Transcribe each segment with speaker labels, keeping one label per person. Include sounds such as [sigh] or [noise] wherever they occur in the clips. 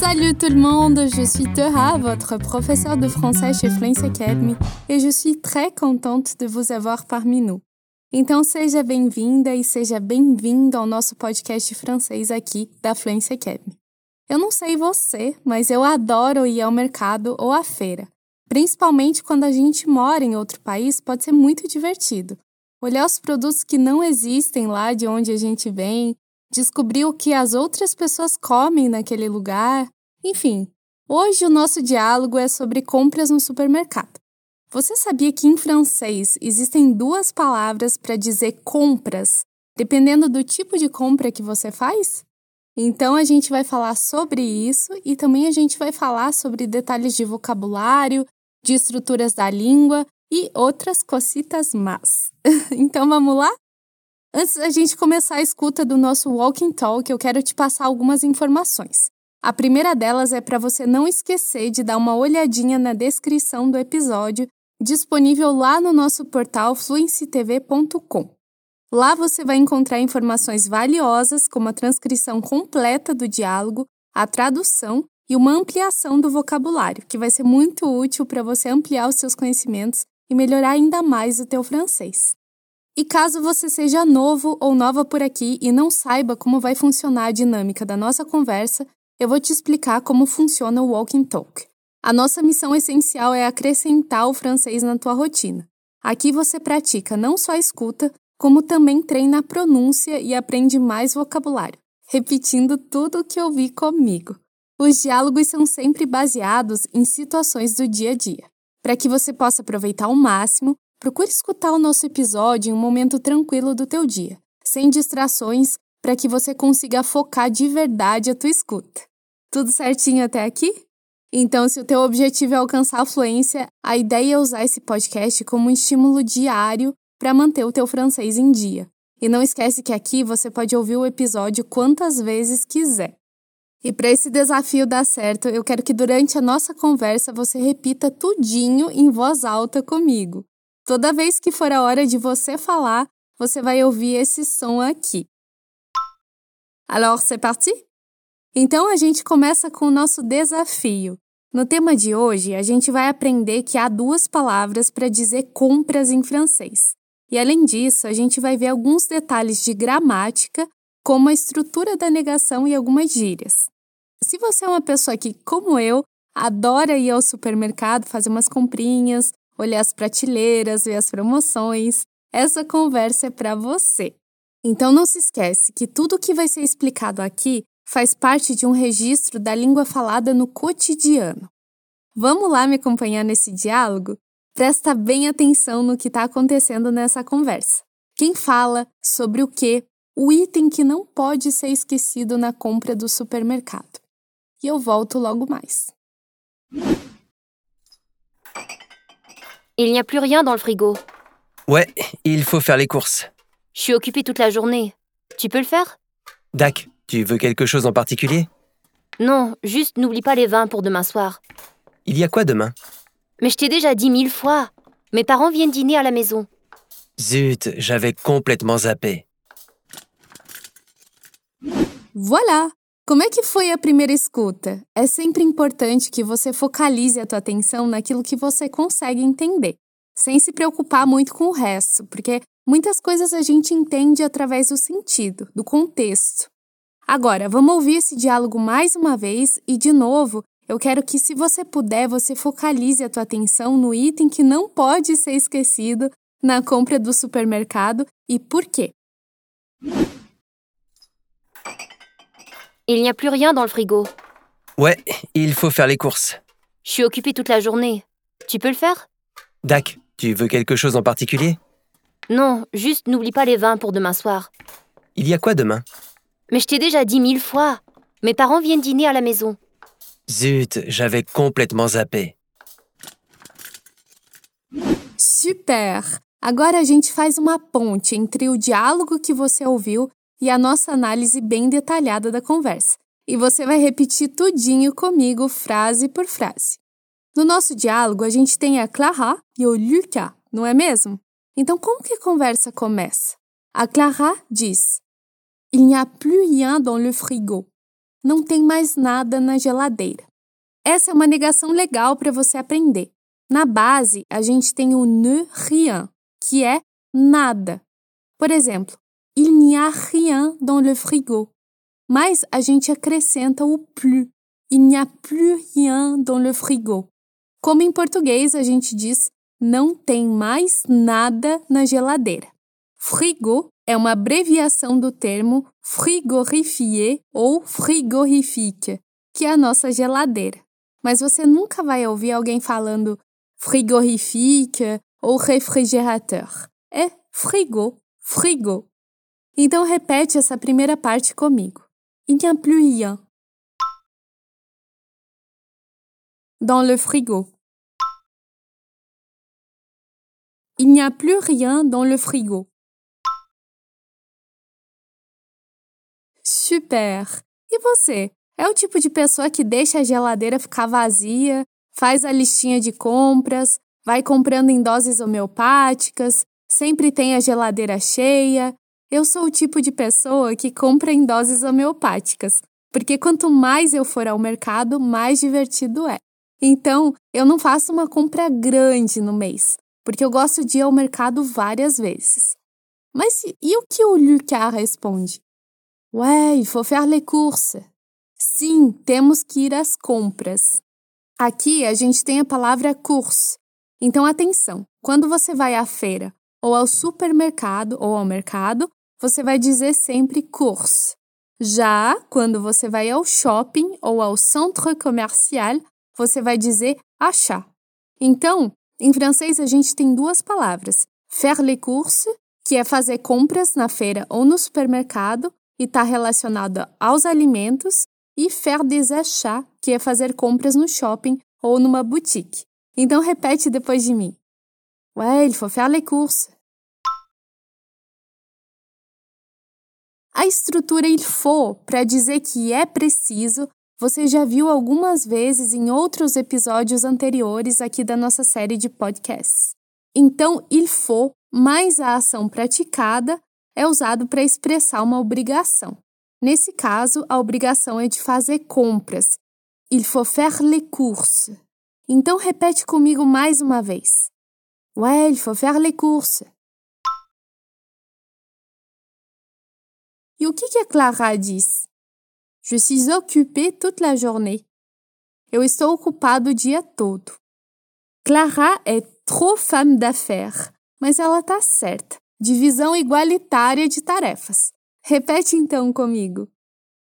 Speaker 1: Salut tout le monde, je suis Teha, votre professeur de français chez Fluency Academy, et je suis très contente de vous avoir parmi nous. Então seja bem-vinda e seja bem-vindo ao nosso podcast francês aqui da Fluency Academy. Eu não sei você, mas eu adoro ir ao mercado ou à feira. Principalmente quando a gente mora em outro país, pode ser muito divertido. Olhar os produtos que não existem lá de onde a gente vem, descobrir o que as outras pessoas comem naquele lugar, enfim. Hoje o nosso diálogo é sobre compras no supermercado. Você sabia que em francês existem duas palavras para dizer compras, dependendo do tipo de compra que você faz? Então a gente vai falar sobre isso e também a gente vai falar sobre detalhes de vocabulário, de estruturas da língua e outras cositas más. [laughs] então vamos lá? Antes da gente começar a escuta do nosso Walking Talk, eu quero te passar algumas informações. A primeira delas é para você não esquecer de dar uma olhadinha na descrição do episódio disponível lá no nosso portal fluencytv.com. Lá você vai encontrar informações valiosas, como a transcrição completa do diálogo, a tradução e uma ampliação do vocabulário, que vai ser muito útil para você ampliar os seus conhecimentos e melhorar ainda mais o teu francês. E caso você seja novo ou nova por aqui e não saiba como vai funcionar a dinâmica da nossa conversa, eu vou te explicar como funciona o Walking Talk. A nossa missão essencial é acrescentar o francês na tua rotina. Aqui você pratica não só a escuta, como também treina a pronúncia e aprende mais vocabulário, repetindo tudo o que ouvi comigo. Os diálogos são sempre baseados em situações do dia a dia. Para que você possa aproveitar ao máximo, procure escutar o nosso episódio em um momento tranquilo do teu dia, sem distrações, para que você consiga focar de verdade a tua escuta. Tudo certinho até aqui? Então, se o teu objetivo é alcançar a fluência, a ideia é usar esse podcast como um estímulo diário para manter o teu francês em dia. E não esquece que aqui você pode ouvir o episódio quantas vezes quiser. E para esse desafio dar certo, eu quero que durante a nossa conversa você repita tudinho em voz alta comigo. Toda vez que for a hora de você falar, você vai ouvir esse som aqui. Alors, c'est parti? Então a gente começa com o nosso desafio. No tema de hoje, a gente vai aprender que há duas palavras para dizer compras em francês. E além disso, a gente vai ver alguns detalhes de gramática, como a estrutura da negação e algumas gírias. Se você é uma pessoa que, como eu, adora ir ao supermercado, fazer umas comprinhas, olhar as prateleiras, ver as promoções, essa conversa é para você. Então não se esquece que tudo que vai ser explicado aqui faz parte de um registro da língua falada no cotidiano. Vamos lá me acompanhar nesse diálogo? Presta bem atenção no que está acontecendo nessa conversa. Quem fala sobre o que, o item que não pode ser esquecido na compra do supermercado. E eu volto logo mais.
Speaker 2: Il n'y a plus rien dans le frigo.
Speaker 3: Ouais, il faut faire les courses.
Speaker 2: Je suis occupée toute la journée. Tu peux le faire?
Speaker 3: Dac, tu veux quelque chose en particulier?
Speaker 2: Non, juste n'oublie pas les vins pour demain soir.
Speaker 3: Il y a quoi demain?
Speaker 2: Mais je t'ai déjà dit mille fois. Mes parents viennent dîner à la maison.
Speaker 3: Zut, j'avais complètement zappé.
Speaker 1: Voilà! Como é que foi a primeira escuta? É sempre importante que você focalize a tua atenção naquilo que você consegue entender, sem se preocupar muito com o resto, porque muitas coisas a gente entende através do sentido, do contexto. Agora, vamos ouvir esse diálogo mais uma vez e, de novo, eu quero que, se você puder, você focalize a tua atenção no item que não pode ser esquecido na compra do supermercado e por quê.
Speaker 2: Il n'y a plus rien dans le frigo.
Speaker 3: Ouais, il faut faire les courses.
Speaker 2: Je suis occupée toute la journée. Tu peux le faire?
Speaker 3: Dac, tu veux quelque chose en particulier?
Speaker 2: Non, juste n'oublie pas les vins pour demain soir.
Speaker 3: Il y a quoi demain?
Speaker 2: Mais je t'ai déjà dit mille fois. Mes parents viennent dîner à la maison.
Speaker 3: Zut, j'avais complètement zappé.
Speaker 1: Super! Agora a gente faz uma ponte entre o diálogo que você ouviu e a nossa análise bem detalhada da conversa. E você vai repetir tudinho comigo, frase por frase. No nosso diálogo, a gente tem a Clara e o Lucas, não é mesmo? Então, como que a conversa começa? A Clara diz: Il n'y a plus rien dans le frigo. Não tem mais nada na geladeira. Essa é uma negação legal para você aprender. Na base, a gente tem o ne rien, que é nada. Por exemplo, il n'y a rien dans le frigo. Mas a gente acrescenta o plus. Il n'y a plus rien dans le frigo. Como em português a gente diz não tem mais nada na geladeira. Frigo é uma abreviação do termo frigorifier ou frigorifique, que é a nossa geladeira. Mas você nunca vai ouvir alguém falando frigorifique ou refrigerateur. É frigo, frigo. Então repete essa primeira parte comigo. Il n'y a plus rien. Dans le frigo. Il n'y a plus rien dans le frigo. Super! E você? É o tipo de pessoa que deixa a geladeira ficar vazia, faz a listinha de compras, vai comprando em doses homeopáticas, sempre tem a geladeira cheia. Eu sou o tipo de pessoa que compra em doses homeopáticas, porque quanto mais eu for ao mercado, mais divertido é. Então, eu não faço uma compra grande no mês, porque eu gosto de ir ao mercado várias vezes. Mas e o que o Lucas responde? Ouais, il faut faire les courses. Sim, temos que ir às compras. Aqui a gente tem a palavra course. Então atenção, quando você vai à feira ou ao supermercado ou ao mercado, você vai dizer sempre course. Já quando você vai ao shopping ou ao centre commercial, você vai dizer achat. Então, em francês a gente tem duas palavras: faire les courses, que é fazer compras na feira ou no supermercado, e está relacionada aos alimentos, e faire des achats, que é fazer compras no shopping ou numa boutique. Então repete depois de mim. Ouais, il faut faire les courses. A estrutura il faut para dizer que é preciso, você já viu algumas vezes em outros episódios anteriores aqui da nossa série de podcasts. Então, il faut mais a ação praticada é usado para expressar uma obrigação. Nesse caso, a obrigação é de fazer compras. Il faut faire les courses. Então repete comigo mais uma vez. Ouais, il faut faire les courses. E o que, que a Clara diz? Je suis occupée toute la journée. Eu estou ocupado o dia todo. Clara é trop femme d'affaires, mas ela tá certa. Divisão igualitária de tarefas. Repete então comigo.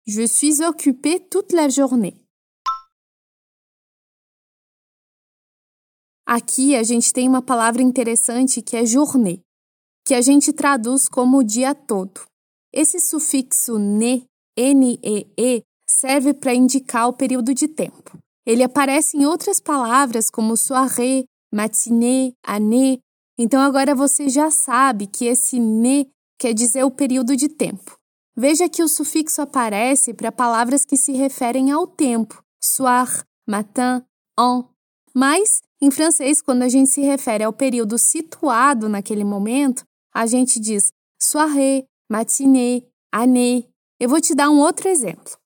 Speaker 1: Je suis occupée toute la journée. Aqui a gente tem uma palavra interessante que é journée, que a gente traduz como o dia todo. Esse sufixo ne, N-E-E, serve para indicar o período de tempo. Ele aparece em outras palavras como soirée, matinée, année, então agora você já sabe que esse ne quer dizer o período de tempo. Veja que o sufixo aparece para palavras que se referem ao tempo, soir, matin, en. Mas, em francês, quando a gente se refere ao período situado naquele momento, a gente diz soirée, matinée, année. Eu vou te dar um outro exemplo.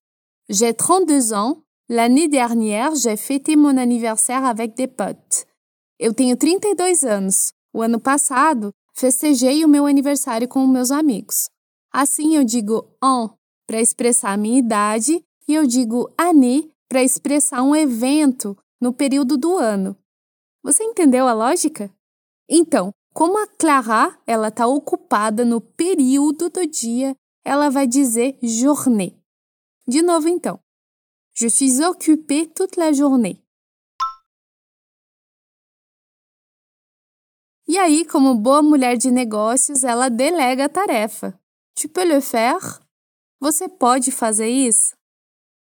Speaker 1: J'ai 32 ans. L'année dernière, j'ai fêté mon anniversaire avec des potes. Eu tenho 32 anos. O ano passado, festejei o meu aniversário com meus amigos. Assim, eu digo en para expressar a minha idade e eu digo année para expressar um evento no período do ano. Você entendeu a lógica? Então, como a Clara ela está ocupada no período do dia, ela vai dizer journée. De novo, então. Je suis occupée toute la journée. E aí, como boa mulher de negócios, ela delega a tarefa. Tu peux le faire? Você pode fazer isso?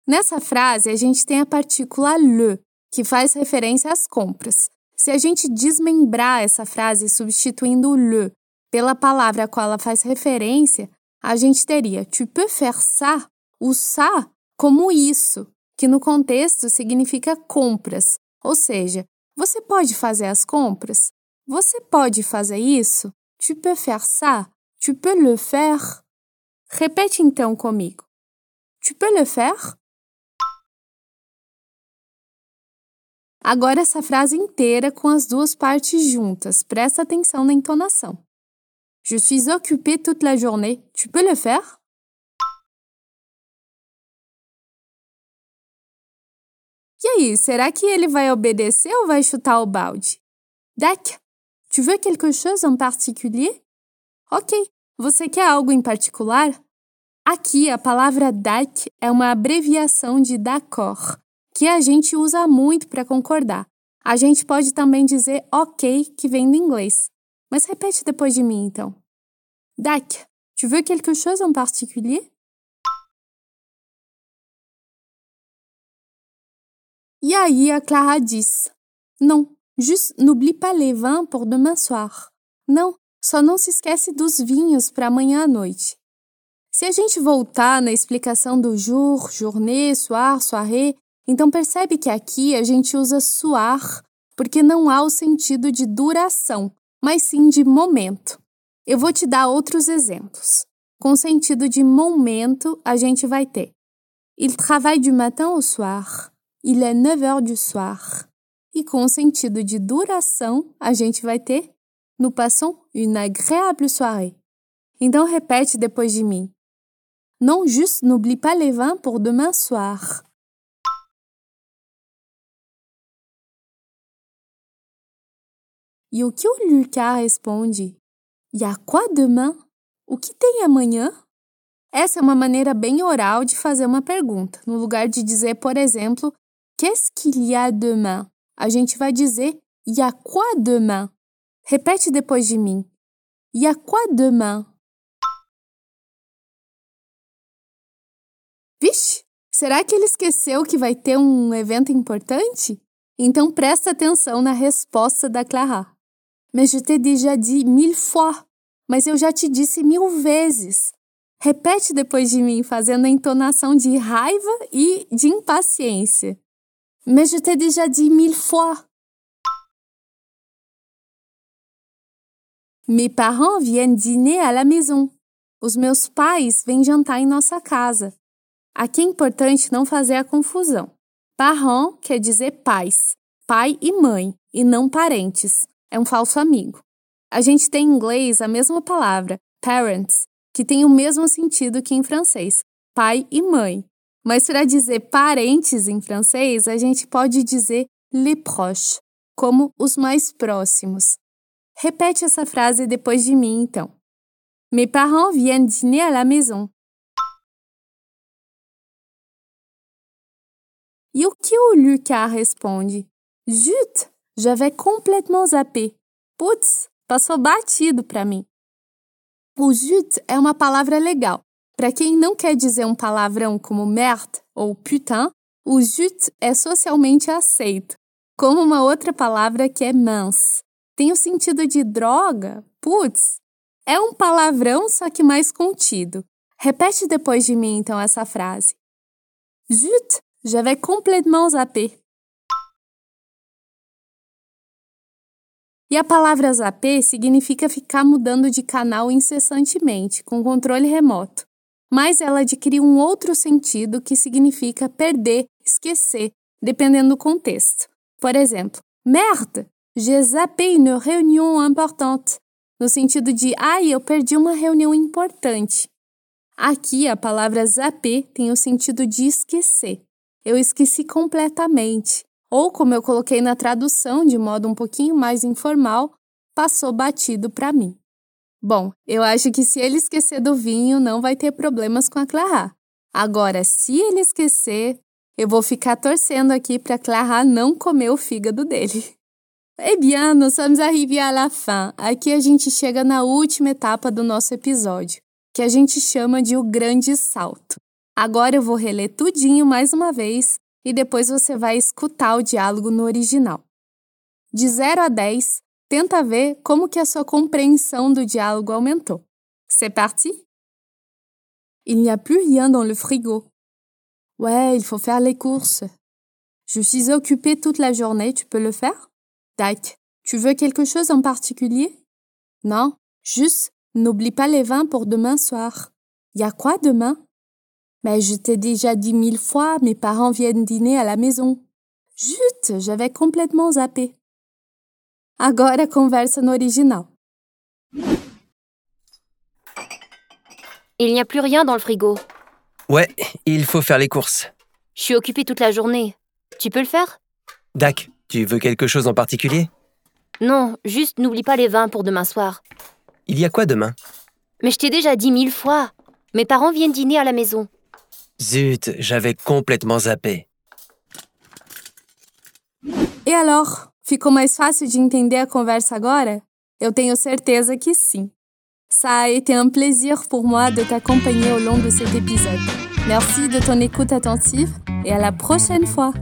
Speaker 1: Nessa frase, a gente tem a partícula le, que faz referência às compras. Se a gente desmembrar essa frase substituindo le pela palavra a qual ela faz referência, a gente teria tu peux faire ça, o ça como isso, que no contexto significa compras, ou seja, você pode fazer as compras? Você pode fazer isso? Tu peux faire ça? Tu peux le faire? Repete então comigo. Tu peux le faire? Agora essa frase inteira com as duas partes juntas. Presta atenção na entonação. Je suis occupée toute la journée. Tu peux le faire? E aí, será que ele vai obedecer ou vai chutar o balde? Dak, tu veux quelque chose en particulier? Ok, você quer algo em particular? Aqui, a palavra DAC é uma abreviação de d'accord, que a gente usa muito para concordar. A gente pode também dizer ok, que vem do inglês. Mas repete depois de mim, então. Dac, tu veux quelque chose en particulier? E aí a Clara diz: Non, juste n'oublie pas les vins pour demain soir. Não, só não se esquece dos vinhos para amanhã à noite. Se a gente voltar na explicação do jour, journée, soir, soirée, então percebe que aqui a gente usa soir porque não há o sentido de duração, mas sim de momento. Eu vou te dar outros exemplos. Com sentido de momento, a gente vai ter Il travaille du matin au soir. Il est 9 heures du soir. E com sentido de duração, a gente vai ter Nous passons une agréable soirée. Então repete depois de mim. Non, juste n'oublie pas les vins pour demain soir. E o que o Lucas responde? E a quoi demain? O que tem amanhã? Essa é uma maneira bem oral de fazer uma pergunta. No lugar de dizer, por exemplo, Qu'est-ce qu'il y a demain? A gente vai dizer Y a quoi demain? Repete depois de mim. Y a quoi demain? Vixe, será que ele esqueceu que vai ter um evento importante? Então presta atenção na resposta da Clara. Mais je t'ai déjà dit mille fois. Mas eu já te disse mil vezes. Repete depois de mim, fazendo a entonação de raiva e de impaciência. Mais je t'ai déjà dit mille fois. Mes parents viennent dîner à la maison. Os meus pais vêm jantar em nossa casa. Aqui é importante não fazer a confusão. Parents quer dizer pais, pai e mãe, e não parentes é um falso amigo. A gente tem em inglês a mesma palavra, parents, que tem o mesmo sentido que em francês, pai e mãe. Mas para dizer parentes em francês, a gente pode dizer les proches, como os mais próximos. Repete essa frase depois de mim, então. Mes parents viennent dîner à la maison. E o que o Lucas responde? Zut, J'avais complètement zappé. Putz, passou batido para mim. O zut é uma palavra legal. Para quem não quer dizer um palavrão como merde ou putain, o zut é socialmente aceito, como uma outra palavra que é mans. Tem o sentido de droga, putz. É um palavrão, só que mais contido. Repete depois de mim, então, essa frase. Zut, j'avais complètement zappé. E a palavra zapper significa ficar mudando de canal incessantemente, com controle remoto. Mas ela adquire um outro sentido que significa perder, esquecer, dependendo do contexto. Por exemplo, merde, j'ai zappé une réunion importante, no sentido de ai, eu perdi uma reunião importante. Aqui a palavra zapper tem o sentido de esquecer. Eu esqueci completamente, ou, como eu coloquei na tradução de modo um pouquinho mais informal, passou batido para mim. Bom, eu acho que se ele esquecer do vinho, não vai ter problemas com a Clara. Agora, se ele esquecer, eu vou ficar torcendo aqui para Clara não comer o fígado dele. [laughs] Eh bien, nous sommes arrivés à la fin. Aqui a gente chega na última etapa do nosso episódio, que a gente chama de o grande salto. Agora eu vou reler tudinho mais uma vez e depois você vai escutar o diálogo no original. De 0 a 10, tenta ver como que a sua compreensão do diálogo aumentou. C'est parti? Il n'y a plus rien dans le frigo. Ouais, il faut faire les courses. Je suis occupée toute la journée, tu peux le faire? Tac. Tu veux quelque chose en particulier? Non, juste n'oublie pas les vins pour demain soir. Y a quoi demain? Mais je t'ai déjà dit mille fois, mes parents viennent dîner à la maison. Jut, j'avais complètement zappé. Agora conversa no original.
Speaker 2: Il n'y a plus rien dans le frigo.
Speaker 3: Ouais, il faut faire les courses.
Speaker 2: Je suis occupée toute la journée. Tu peux le faire?
Speaker 3: Dak, tu veux quelque chose en particulier?
Speaker 2: Non, juste n'oublie pas les vins pour demain soir.
Speaker 3: Il y a quoi demain?
Speaker 2: Mais je t'ai déjà dit mille fois. Mes parents viennent dîner à la maison.
Speaker 3: Zut, j'avais complètement zappé.
Speaker 1: E alors, ficou mais fácil de entender a conversa agora? Eu tenho certeza que sim. Ça a été un plaisir pour moi de t'accompagner au long de cet épisode. Merci de ton écoute attentive et à la prochaine fois.